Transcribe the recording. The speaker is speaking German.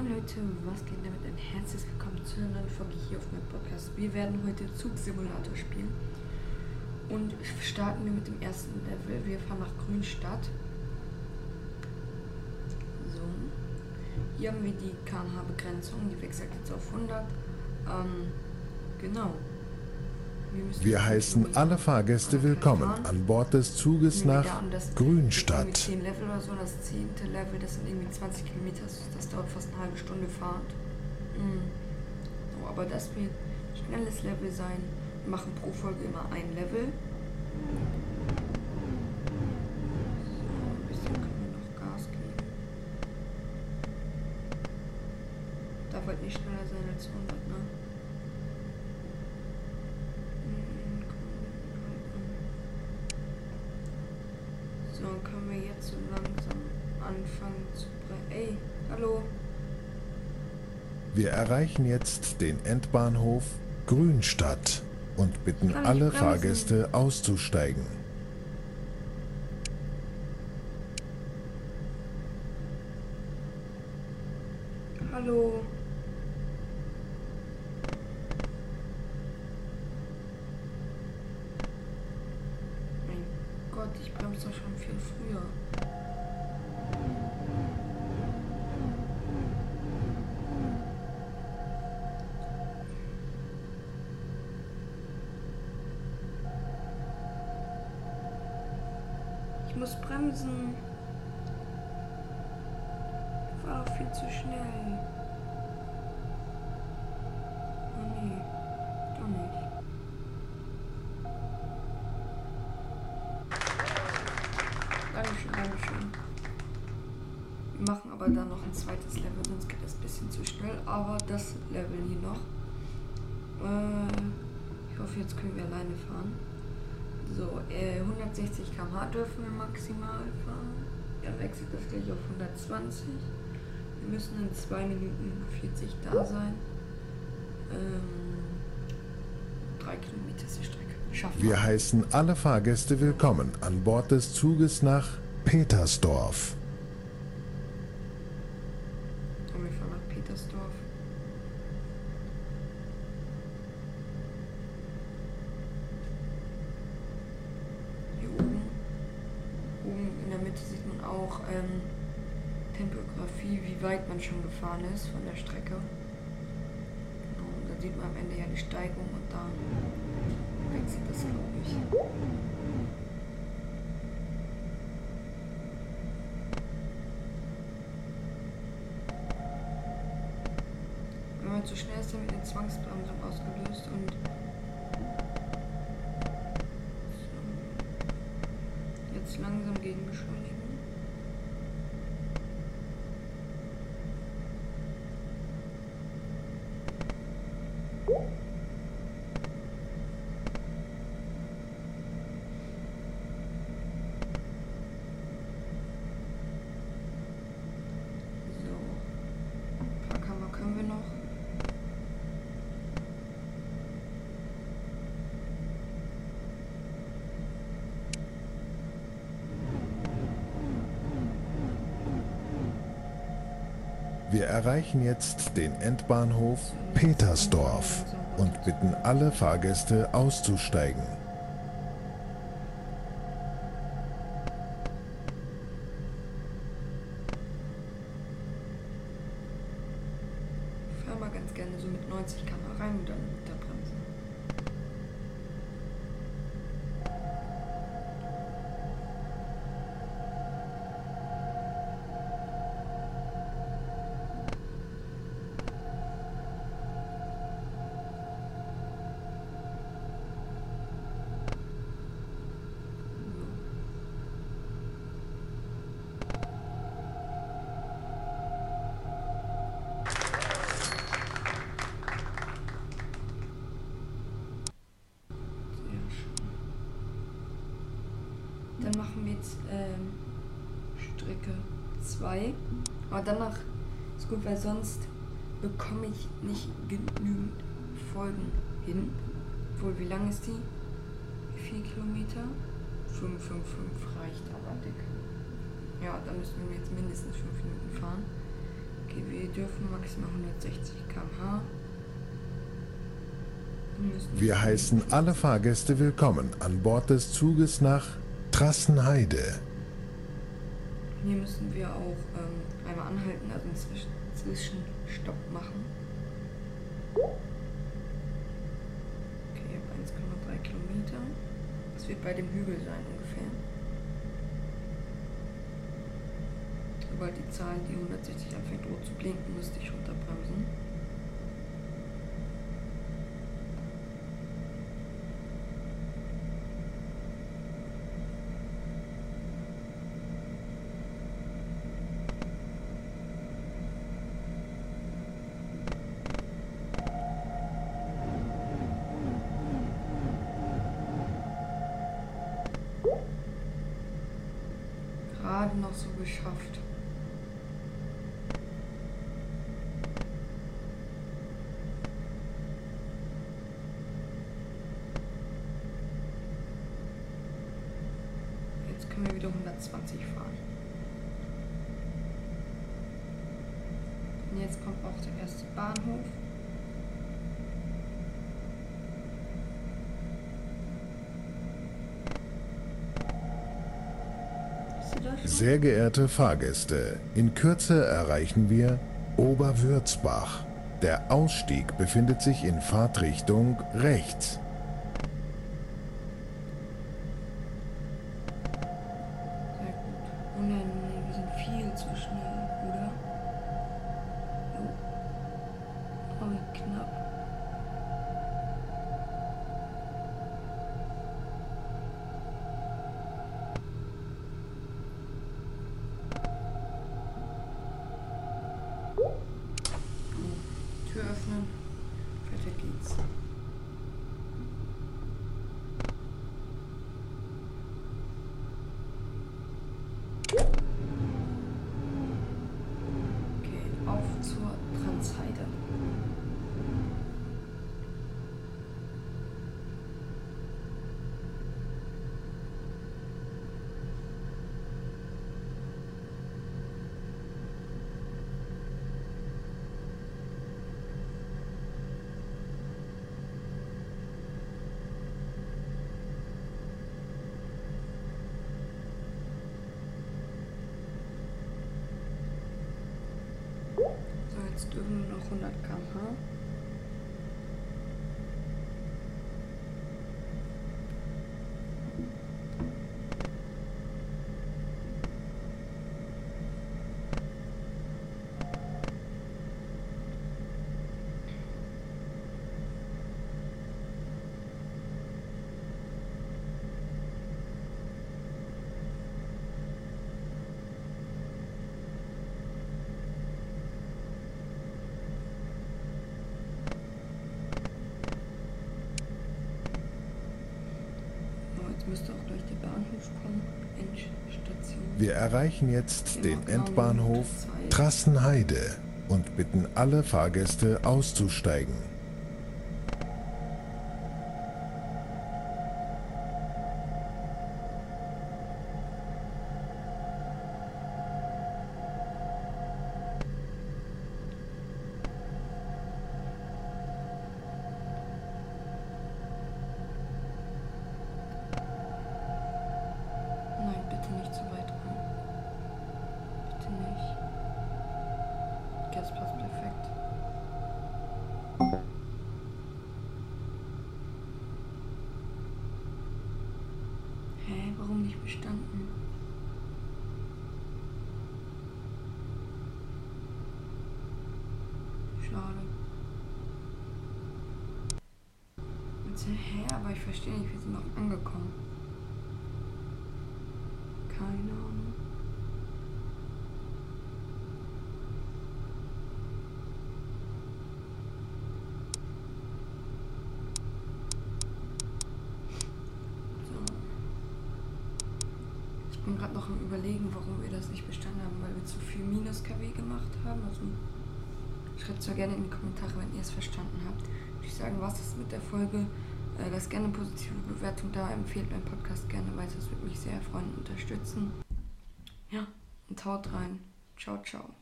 Moin Leute, was geht damit? Ein herzliches Willkommen zu einer neuen Folge hier auf meinem Podcast. Wir werden heute Zugsimulator spielen und starten wir mit dem ersten Level. Wir fahren nach Grünstadt. So, hier haben wir die kmh-Begrenzung, die wechselt jetzt auf 100. Ähm, genau. Wir heißen alle Fahrgäste willkommen an Bord des Zuges nach Grünstadt. Irgendwie 10 Level oder so, das 10. Level, das sind irgendwie 20 Kilometer, das dauert fast eine halbe Stunde Fahrt. Mhm. So, aber das wird ein schnelles Level sein. Wir machen pro Folge immer ein Level. So, ein bisschen können wir noch Gas geben. Darf halt nicht schneller sein als 100, ne? Mhm, komm, halt an. So, können wir jetzt so langsam anfangen zu bre- Ey, hallo. Wir erreichen jetzt den Endbahnhof Grünstadt und bitten alle? Fahrgäste auszusteigen. Hallo. Viel früher. Ich muss bremsen. Ich war viel zu schnell. Machen aber dann noch ein zweites Level, sonst geht das ein bisschen zu schnell. Aber das Level hier noch. Äh, ich hoffe, jetzt können wir alleine fahren. So, äh, 160 km/h dürfen wir maximal fahren. Dann wechselt das gleich auf 120. Wir müssen in 2 Minuten 40 da sein. Ähm, 3 Kilometer ist die Strecke. Schaffen Wir heißen alle Fahrgäste willkommen an Bord des Zuges nach Petersdorf. Und wir fahren nach Petersdorf. Hier oben, oben in der Mitte sieht man auch ähm, Tempografie, wie weit man schon gefahren ist von der Strecke. Genau, und da sieht man am Ende ja die Steigung und da wechselt das, glaube ich. Zu schnell ist, dann eine Zwangsbremsung ausgelöst und jetzt langsam gegen beschleunigen. So. Ein paar Kammer können wir noch. Wir erreichen jetzt den Endbahnhof Petersdorf und bitten alle Fahrgäste auszusteigen. Ich fahre mal ganz gerne so mit 90 km rein und dann wieder Strecke 2. Aber danach ist gut, weil sonst bekomme ich nicht genügend Folgen hin. Obwohl, wie lang ist die? 4 Kilometer? 5, 5, 5 reicht aber dick. Ja, da müssen wir jetzt mindestens 5 Minuten fahren. Okay, wir dürfen maximal 160 km/h. Wir heißen alle Fahrgäste willkommen an Bord des Zuges nach Trassenheide. Hier müssen wir auch ähm, einmal anhalten, also einen Zwischen Zwischenstopp machen. Okay, ich habe 1,3 Kilometer. Das wird bei dem Hügel sein ungefähr. Sobald die Zahl, die 160 anfängt rot zu blinken, müsste ich runterbremsen. Gerade noch so geschafft. Jetzt können wir wieder 120 fahren. Und jetzt kommt auch der erste Bahnhof. Siehst du das schon? Sehr geehrte Fahrgäste, in Kürze erreichen wir Oberwürzbach. Der Ausstieg befindet sich in Fahrtrichtung rechts. Sehr gut. Oh nein, nein, wir sind viel zu schnell, oder? Jo. Oh, wie knapp. Oh, Tür öffnen. Weiter geht's. Okay, auf zur Transheide. So, jetzt noch 100 km/h. So, jetzt müsste auch gleich der Bahnhof kommen. Endstation. Wir erreichen jetzt den Endbahnhof Trassenheide und bitten alle Fahrgäste auszusteigen. Schade. Jetzt, hä, aber ich verstehe nicht, wir sind noch angekommen. Keine Ahnung. So. Ich bin gerade noch am überlegen, warum wir das nicht bestanden haben, weil wir zu viel Minus KW gemacht haben. Also schreibt zwar gerne in die Kommentare, wenn ihr es verstanden habt. Würde ich sagen, was ist mit der Folge? Äh, Lasst gerne eine positive Bewertung da, empfehlt meinen Podcast gerne weiter, das würde mich sehr freuen und unterstützen. Ja, und haut rein. Ciao, ciao.